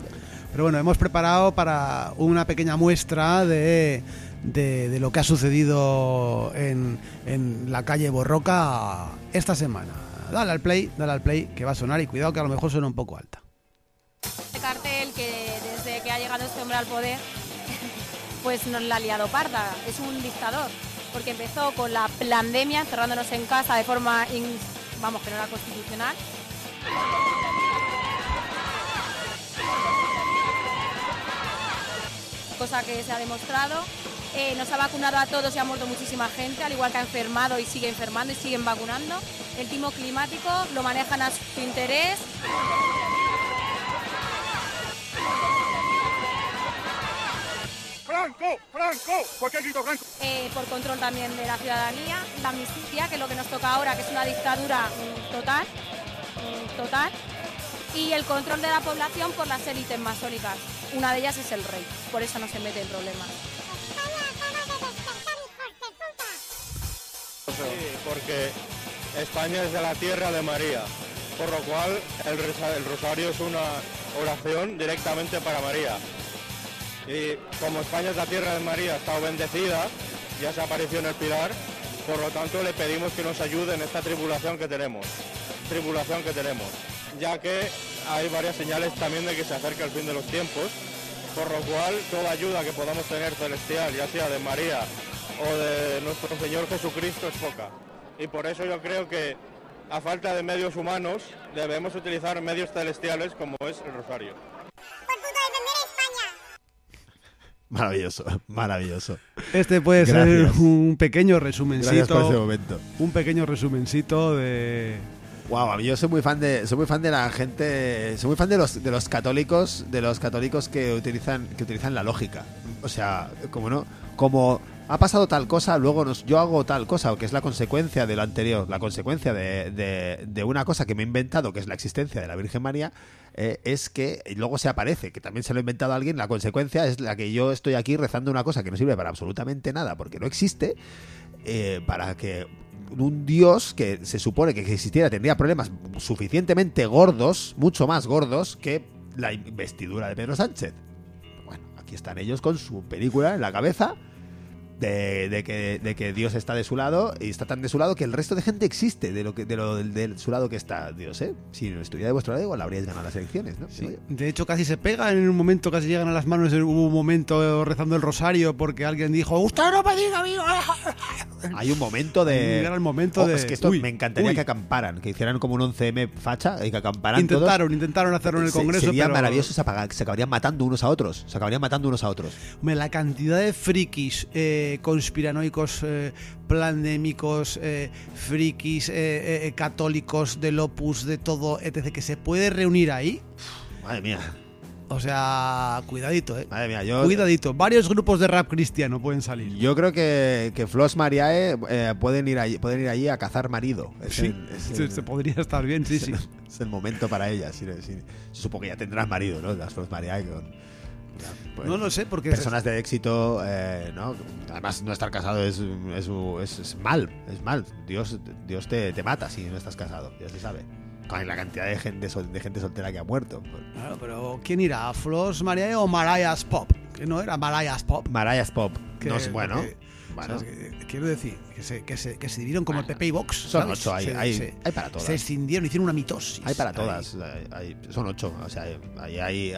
Pero bueno, hemos preparado para una pequeña muestra de, de, de lo que ha sucedido en, en la calle Borroca esta semana. Dale al play, dale al play, que va a sonar y cuidado que a lo mejor suena un poco alta. Este cartel que desde que ha llegado este hombre al poder, pues nos la ha liado parda. Es un dictador, porque empezó con la pandemia, encerrándonos en casa de forma, vamos, que no era constitucional. Cosa que se ha demostrado. Eh, nos ha vacunado a todos y ha muerto muchísima gente, al igual que ha enfermado y sigue enfermando y siguen vacunando. El timo climático lo manejan a su interés. Franco, Franco, ¿por qué grito Franco? Por control también de la ciudadanía, la amnistía, que es lo que nos toca ahora, que es una dictadura mm, total, mm, total, y el control de la población por las élites masónicas. Una de ellas es el rey, por eso no se mete en problemas. Sí, porque España es de la tierra de María, por lo cual el, rosario es una oración directamente para María. Y como España es la tierra de María, está bendecida, ya se apareció en el Pilar, por lo tanto le pedimos que nos ayude en esta tribulación que tenemos, tribulación que tenemos, ya que hay varias señales también de que se acerca el fin de los tiempos, por lo cual toda ayuda que podamos tener celestial, ya sea de María o de nuestro Señor Jesucristo, es poca. Y por eso yo creo que a falta de medios humanos debemos utilizar medios celestiales como es el rosario. Maravilloso, maravilloso. Este puede Gracias. ser un pequeño Gracias por ese resumencito. momento. Un pequeño resumencito de. Wow, yo soy muy fan de soy muy fan de la gente, soy muy fan de los de los católicos, de los católicos que utilizan que utilizan la lógica. O sea, como no, como ha pasado tal cosa, luego nos, yo hago tal cosa, que es la consecuencia de lo anterior, la consecuencia de, de- de una cosa que me he inventado, que es la existencia de la Virgen María, eh, es que luego se aparece, que también se lo ha inventado alguien, la consecuencia es la que yo estoy aquí rezando una cosa que no sirve para absolutamente nada, porque no existe, eh, para que un dios que se supone que existiera tendría problemas suficientemente gordos, mucho más gordos que la investidura de Pedro Sánchez. Bueno, aquí están ellos con su película en la cabeza de, de que, de que Dios está de su lado y está tan de su lado que el resto de gente existe de lo que de lo del su lado que está Dios, ¿eh? Si no estuviera de vuestro lado igual habríais ganado las elecciones, ¿no? Yo. De hecho, casi se pegan en un momento, casi llegan a las manos. Hubo un momento rezando el rosario porque alguien dijo: ¡Usted no me diga, amigo! Hay un momento de. Era el momento Oh, de- Es que esto uy, me encantaría uy. que acamparan, que hicieran como un 11M facha y que acamparan todos. Intentaron, intentaron hacerlo en el Se- Congreso. Sería pero- maravilloso, se acabarían matando unos a otros. Se acabarían matando unos a otros. Hombre, la cantidad de frikis eh, conspiranoicos, eh, pandémicos, eh, frikis, eh, eh, católicos, del opus, de todo, etc., que se puede reunir ahí. Madre mía, O sea, cuidadito, eh. madre mía. Yo, Cuidadito. Varios grupos de rap cristiano pueden salir. yo creo que, que Flos Mariae eh, pueden, ir allí, pueden ir allí a cazar marido. Es, Sí, el, se- el- se podría estar bien, sí, sí. es el momento para ellas. sí, sí. Supongo que ya tendrán marido, ¿no? Las Flos Mariae. con- pues, No lo sé, porque personas de éxito, eh, ¿no? Además, no estar casado es, es, es- es mal, es mal. Dios, Dios te, te mata si no estás casado, ya se sabe. Con la cantidad de gente, sol- de gente soltera que ha muerto. pues. Claro, pero ¿quién irá? ¿Flos Mariah o Mariah's Pop? Que no era Mariah's Pop. Mariah's Pop, Que- no es bueno. que- bueno. quiero decir, que se, que se, que se dividieron como el PP y Vox. Son ¿sabes? ocho, hay, Se- hay, se- hay para todas. Se escindieron, hicieron una mitosis. Hay para todas. hay- son ocho. O sea,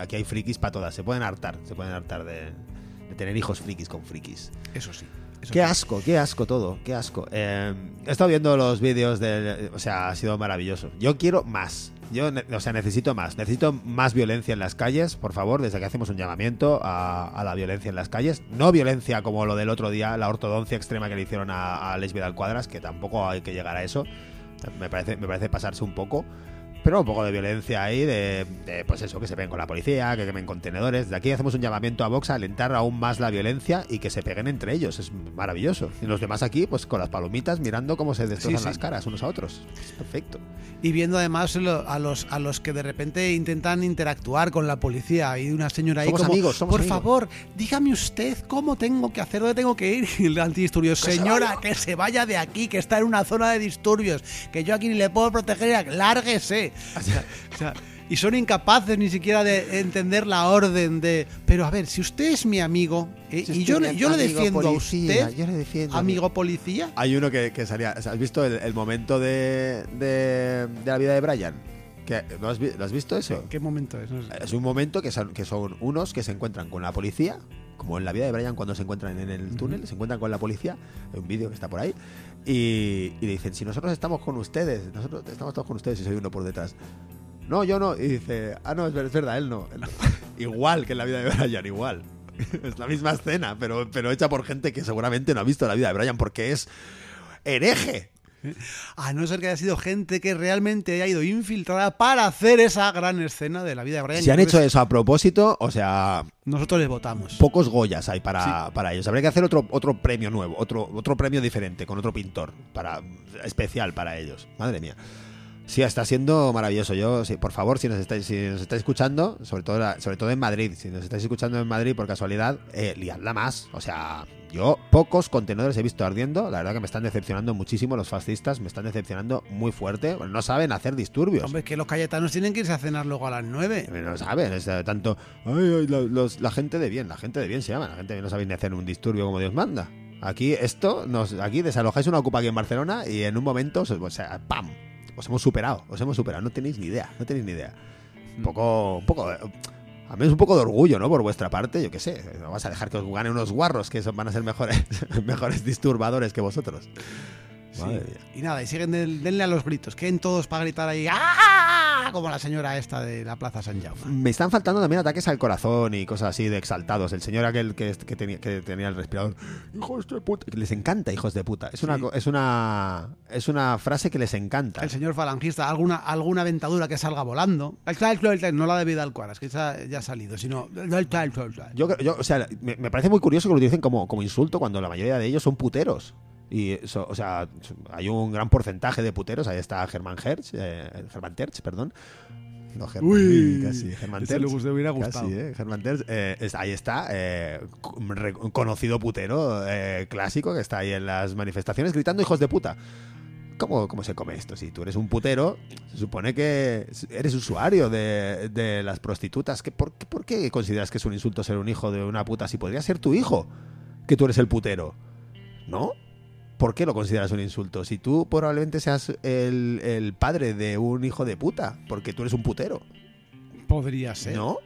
aquí hay frikis para todas. Se pueden hartar. Se pueden hartar de, de tener hijos frikis con frikis. Eso sí. Eso Qué asco, qué asco todo, qué asco. Eh, he estado viendo los vídeos del... O sea, ha sido maravilloso. Yo quiero más. Yo, o sea, necesito más. Necesito más violencia en las calles, por favor, desde que hacemos un llamamiento a, la violencia en las calles. No violencia como lo del otro día, la ortodoncia extrema que le hicieron a, a Les Vidal Cuadras, que tampoco hay que llegar a eso. Me parece, me parece pasarse un poco. Pero un poco de violencia ahí, de, de, pues eso, que se peguen con la policía, que quemen contenedores. De aquí hacemos un llamamiento a Vox a alentar aún más la violencia y que se peguen entre ellos. Es maravilloso. Y los demás aquí, pues con las palomitas, mirando cómo se destrozan Sí, sí. las caras unos a otros. Es perfecto. Y viendo además lo- a los, a los que de repente intentan interactuar con la policía. Hay una señora ahí Somos como, amigos, somos por amigos". favor, dígame usted cómo tengo que hacer, dónde tengo que ir. Y el antidisturbios, señora, que se vaya de aquí, que está en una zona de disturbios, que yo aquí ni le puedo proteger, lárguese. O sea, o sea, y son incapaces ni siquiera de entender la orden de... Pero a ver, si usted es mi amigo, eh, y yo, le- yo le defiendo a usted, Yo le defiendo. amigo policía, Hay uno que, que salía. o sea, ¿Has visto el, el momento de, de, de la vida de Brian? Que, ¿lo, has, lo has visto eso? ¿qué momento es? No sé. Es un momento que son, que son unos que se encuentran con la policía, como en la vida de Brian cuando se encuentran en el túnel, se encuentran con la policía, hay un vídeo que está por ahí, y, y le dicen, si nosotros estamos con ustedes, nosotros estamos todos con ustedes y soy uno por detrás. No, yo no. Y dice, ah, no, es ver- es verdad, él no. él no". igual que en la vida de Brian, igual. es la misma escena, pero, pero hecha por gente que seguramente no ha visto la vida de Brian porque es hereje. A no ser que haya sido gente que realmente haya ido infiltrada para hacer esa gran escena de la vida de Brian. Si han hecho eso a propósito, o sea, Nosotros les votamos. pocos Goyas hay para, para ellos. Habría que hacer otro, otro premio nuevo, otro, otro premio diferente, con otro pintor, para especial para ellos. Madre mía. Sí, está siendo maravilloso. Yo, sí, por favor, si nos estáis, si nos estáis escuchando, sobre todo, sobre todo en Madrid, si nos estáis escuchando en Madrid por casualidad, eh, liadla más. O sea, yo pocos contenedores he visto ardiendo. La verdad que me están decepcionando muchísimo los fascistas, me están decepcionando muy fuerte. No saben hacer disturbios. Hombre, que los cayetanos tienen que irse a cenar luego a las 9. No saben, es eh, tanto. Ay, ay, la, los- la gente de bien, la gente de bien se llama. La gente de bien no sabe ni hacer un disturbio como Dios manda. Aquí, esto, nos, aquí desalojáis una ocupa aquí en Barcelona y en un momento, o sea, ¡pam! Os hemos superado, os hemos superado. No tenéis ni idea, no tenéis ni idea. Un poco, un poco. A mí es un poco de orgullo, ¿no? Por vuestra parte, yo qué sé. No vas a dejar que os ganen unos guarros que son- van a ser mejores, mejores disturbadores que vosotros. Madre mía. Y nada, y siguen del- denle a los gritos. Queden todos para gritar ahí. ¡Ah! Como la señora esta de la Plaza San Jaume. Me están faltando también ataques al corazón y cosas así de exaltados. El señor aquel que, que tenía, que tenía el respirador. Hijos de puta. Les encanta, hijos de puta. Es una, Sí. co- es una, es una frase que les encanta. El señor falangista, alguna, alguna dentadura que salga volando. No la de Vidal Cuadras, que esa ya ha salido, sino. Yo, yo, o sea, me, me parece muy curioso que lo utilicen como, como insulto cuando la mayoría de ellos son puteros. Y eso, o sea, hay un gran porcentaje de puteros. Ahí está Germán Hertz, eh, Germán Terz, perdón. No, Germán, Uy, casi. Germán le Terz. Casi, eh, Germán Terz, eh, ahí está, eh, conocido putero eh, clásico que está ahí en las manifestaciones gritando hijos de puta. ¿Cómo, ¿Cómo se come esto? Si tú eres un putero, se supone que eres usuario de, de las prostitutas. ¿Qué, por, qué- ¿Por qué consideras que es un insulto ser un hijo de una puta si podría ser tu hijo? Que tú eres el putero. ¿No? ¿Por qué lo consideras un insulto? Si tú probablemente seas el, el padre de un hijo de puta, porque tú eres un putero. Podría ser. ¿No?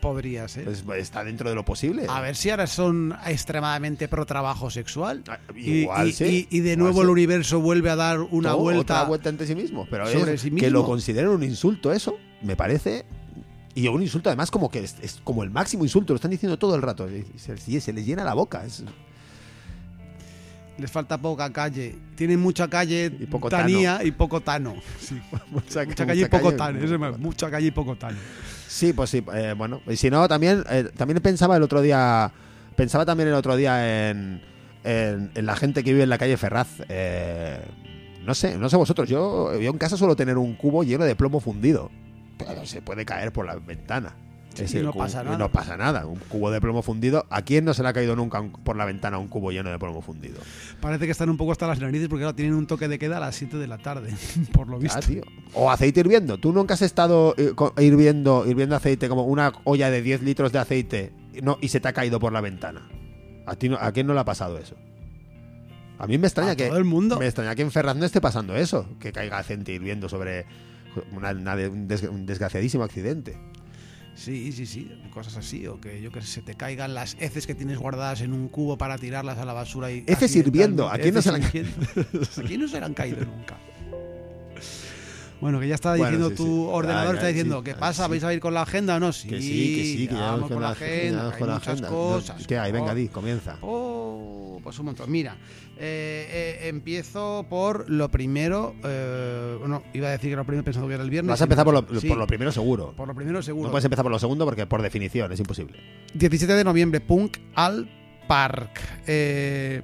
Podría ser. Pues está dentro de lo posible. A ver si ahora son extremadamente pro trabajo sexual. Ah, Y, Igual y- sí. y- y de Igual nuevo sí. el universo vuelve a dar una Todo, vuelta. otra vuelta ante sí mismo. Pero sobre es sí que lo mismo. consideren un insulto eso, me parece. Y un insulto además como que es, es como el máximo insulto, lo están diciendo todo el rato. se- se les llena la boca. Es, Les falta poca calle. Tienen mucha calle Y poco tanía y poco tano. mucha, Mucha calle y poco tano. más, mucha calle y poco tano. Sí, pues sí. eh, bueno, y si no, también, eh, también pensaba el otro día. Pensaba también el otro día en, en, en la gente que vive en la calle Ferraz. eh, no sé, no sé vosotros. Yo, yo en casa suelo tener un cubo lleno de plomo fundido. Pero se puede caer por la ventana. Sí, y no cubo- pasa nada. No pasa nada. Un cubo de plomo fundido. ¿A quién no se le ha caído nunca un- por la ventana un cubo lleno de plomo fundido? Parece que están un poco hasta las narices porque ahora tienen un toque de queda a las 7 de la tarde, por lo visto. Ah, tío. O aceite hirviendo. ¿Tú nunca has estado eh, hirviendo, hirviendo aceite como una olla de 10 litros de aceite y no, y se te ha caído por la ventana? ¿A, ti no- ¿A quién no le ha pasado eso? A mí me extraña A que todo el mundo. me extraña que en Ferraz no esté pasando eso, que caiga aceite hirviendo sobre una- una un desgraciadísimo accidente. Sí, sí, sí, cosas así, o que yo que sé, se te caigan las heces que tienes guardadas en un cubo para tirarlas a la basura y Heces hirviendo, accidentalmente- ¿a quién no se heces le han hirviendo. ¿A quién no se le han caído nunca? Bueno, que ya está Bueno, diciendo sí, tu sí. ordenador, Ah, ya, está diciendo, sí, ¿qué ah, pasa? ¿Vais a ir con la agenda o no? Sí, Que sí, que sí, que ya vamos con la agenda, con la muchas agenda. cosas. ¿Qué hay? Venga, Oh. di, comienza. Oh, pues un montón. Mira, eh, eh, empiezo por lo primero. eh, bueno, iba a decir que lo primero pensando que era el viernes. Vas a empezar por lo, por lo primero seguro. por lo primero seguro. No puedes empezar por lo segundo porque por definición es imposible. 17 de noviembre, Punk al Park. Eh,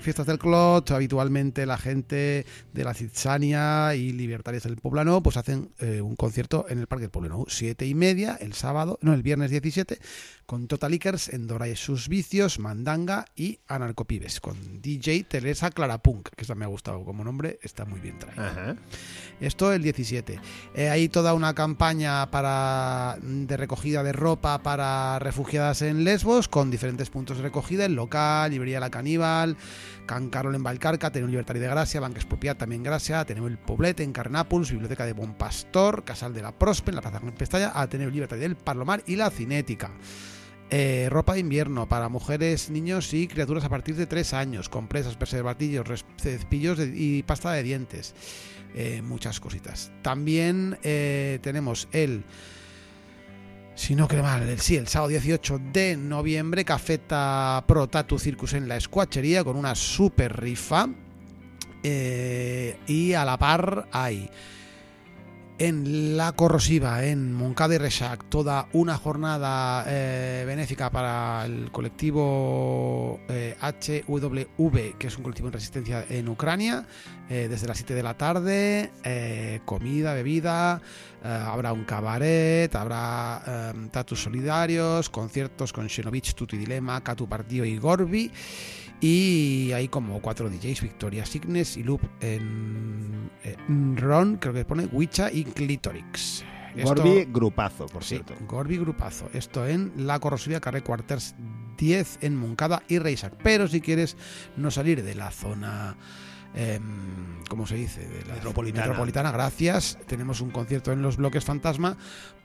fiestas del Clot, habitualmente la gente de la Citzania y Libertarios del Poblano pues hacen eh, un concierto en el Parque del Poblano. Siete y media, el sábado, no, el viernes 17, con Total Ickers, Endora y sus vicios, Mandanga y Anarcopibes, con DJ Teresa Clarapunk, que esta me ha gustado como nombre, está muy bien traído. Ajá. Esto el 17. Eh, hay toda una campaña para de recogida de ropa para refugiadas en Lesbos, con diferentes puntos de recogida, el local, Librería La Caníbal, Can Carol en Valcarca, tenemos Libertari de Gracia, Banca Expropiat también Gracia, tenemos el Poblet en Carnápolis, Biblioteca de Bon Pastor, Casal de la Prospe, en la Plaza Pestalla, Ateneo Libertari del Parlomar y La Cinética. Eh, ropa de invierno para mujeres, niños y criaturas a partir de 3 años, compresas, preservativos, res- cepillos y pasta de dientes. Eh, muchas cositas. También eh, tenemos el. Si no creo mal, el, sí, el sábado 18 de noviembre, Cafeta Pro Tattoo Circus en la escuachería con una super rifa. Eh, y a la par hay en La Corrosiva, en Moncada y Resac, toda una jornada eh, benéfica para el colectivo eh, HWV, que es un colectivo en resistencia en Ucrania, eh, desde las 7 de la tarde, eh, comida, bebida, habrá un cabaret, habrá tatus solidarios, conciertos con Xenovich, Tutu Dilema, Catu Partido y Gorbi. Y hay como cuatro DJs, Victoria Signes y Loop en, en Ron, creo que pone Wicha y Clitorix. Esto- Gorbi, grupazo, por Sí, cierto. Gorbi Grupazo. Esto en La Corrosiva, Carré Quarters 10 en Moncada y Reisac. Pero si quieres no salir de la zona, em, ¿cómo se dice? De la Metropolitana. metropolitana, gracias. Tenemos un concierto en los bloques Fantasma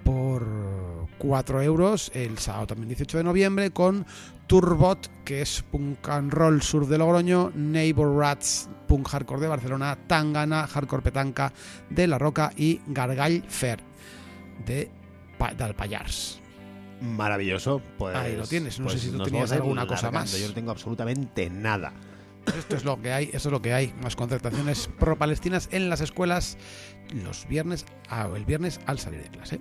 por 4 euros el sábado también 18 de noviembre con Turbot, que es punk and roll sur de Logroño, Neighbor Rats, punk hardcore de Barcelona, Tangana, hardcore petanca de La Roca y Gargall Fair de Pa- del Pallars. Maravilloso. Pues, Ahí lo tienes. No sé pues si tú tenías alguna cosa más. Yo no tengo absolutamente nada. Esto es lo que hay, esto es lo que hay. Más concertaciones pro-palestinas en las escuelas los viernes, ah, el viernes al salir de clase.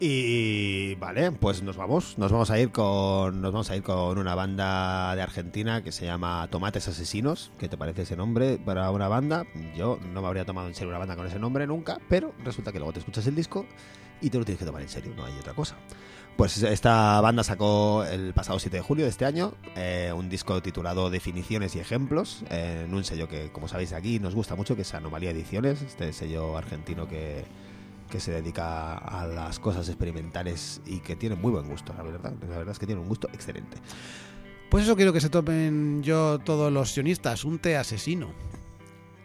Y vale, pues nos vamos, nos vamos a ir con nos vamos a ir con una banda de Argentina que se llama Tomates Asesinos. ¿Qué te parece ese nombre para una banda? Yo no me habría tomado en serio una banda con ese nombre nunca, pero resulta que luego te escuchas el disco y te lo tienes que tomar en serio, no hay otra cosa. Pues esta banda sacó el pasado 7 de julio de este año eh, un disco titulado Definiciones y Ejemplos, eh, en un sello que, como sabéis aquí, nos gusta mucho, que es Anomalía Ediciones, este sello argentino que, que se dedica a las cosas experimentales y que tiene muy buen gusto, la verdad. La verdad es que tiene un gusto excelente. Pues eso quiero que se tomen yo todos los sionistas, un té asesino.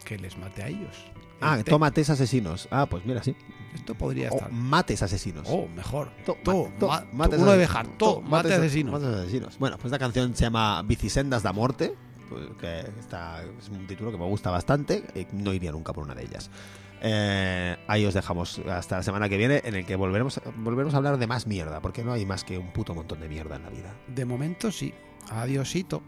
Que les mate a ellos. Ah, té. tomates asesinos. Ah, pues mira, sí. Esto podría O estar. mates asesinos. Oh, mejor. To- To, to- ma- mates uno de asesinos. bejar. To, mates- asesino. mates asesinos. Bueno, pues esta canción se llama Bicisendas da Morte, pues que está, es un título que me gusta bastante y no iría nunca por una de ellas. Eh, ahí os dejamos hasta la semana que viene en el que volveremos, volveremos a hablar de más mierda, porque no hay más que un puto montón de mierda en la vida. De momento sí. Adiosito.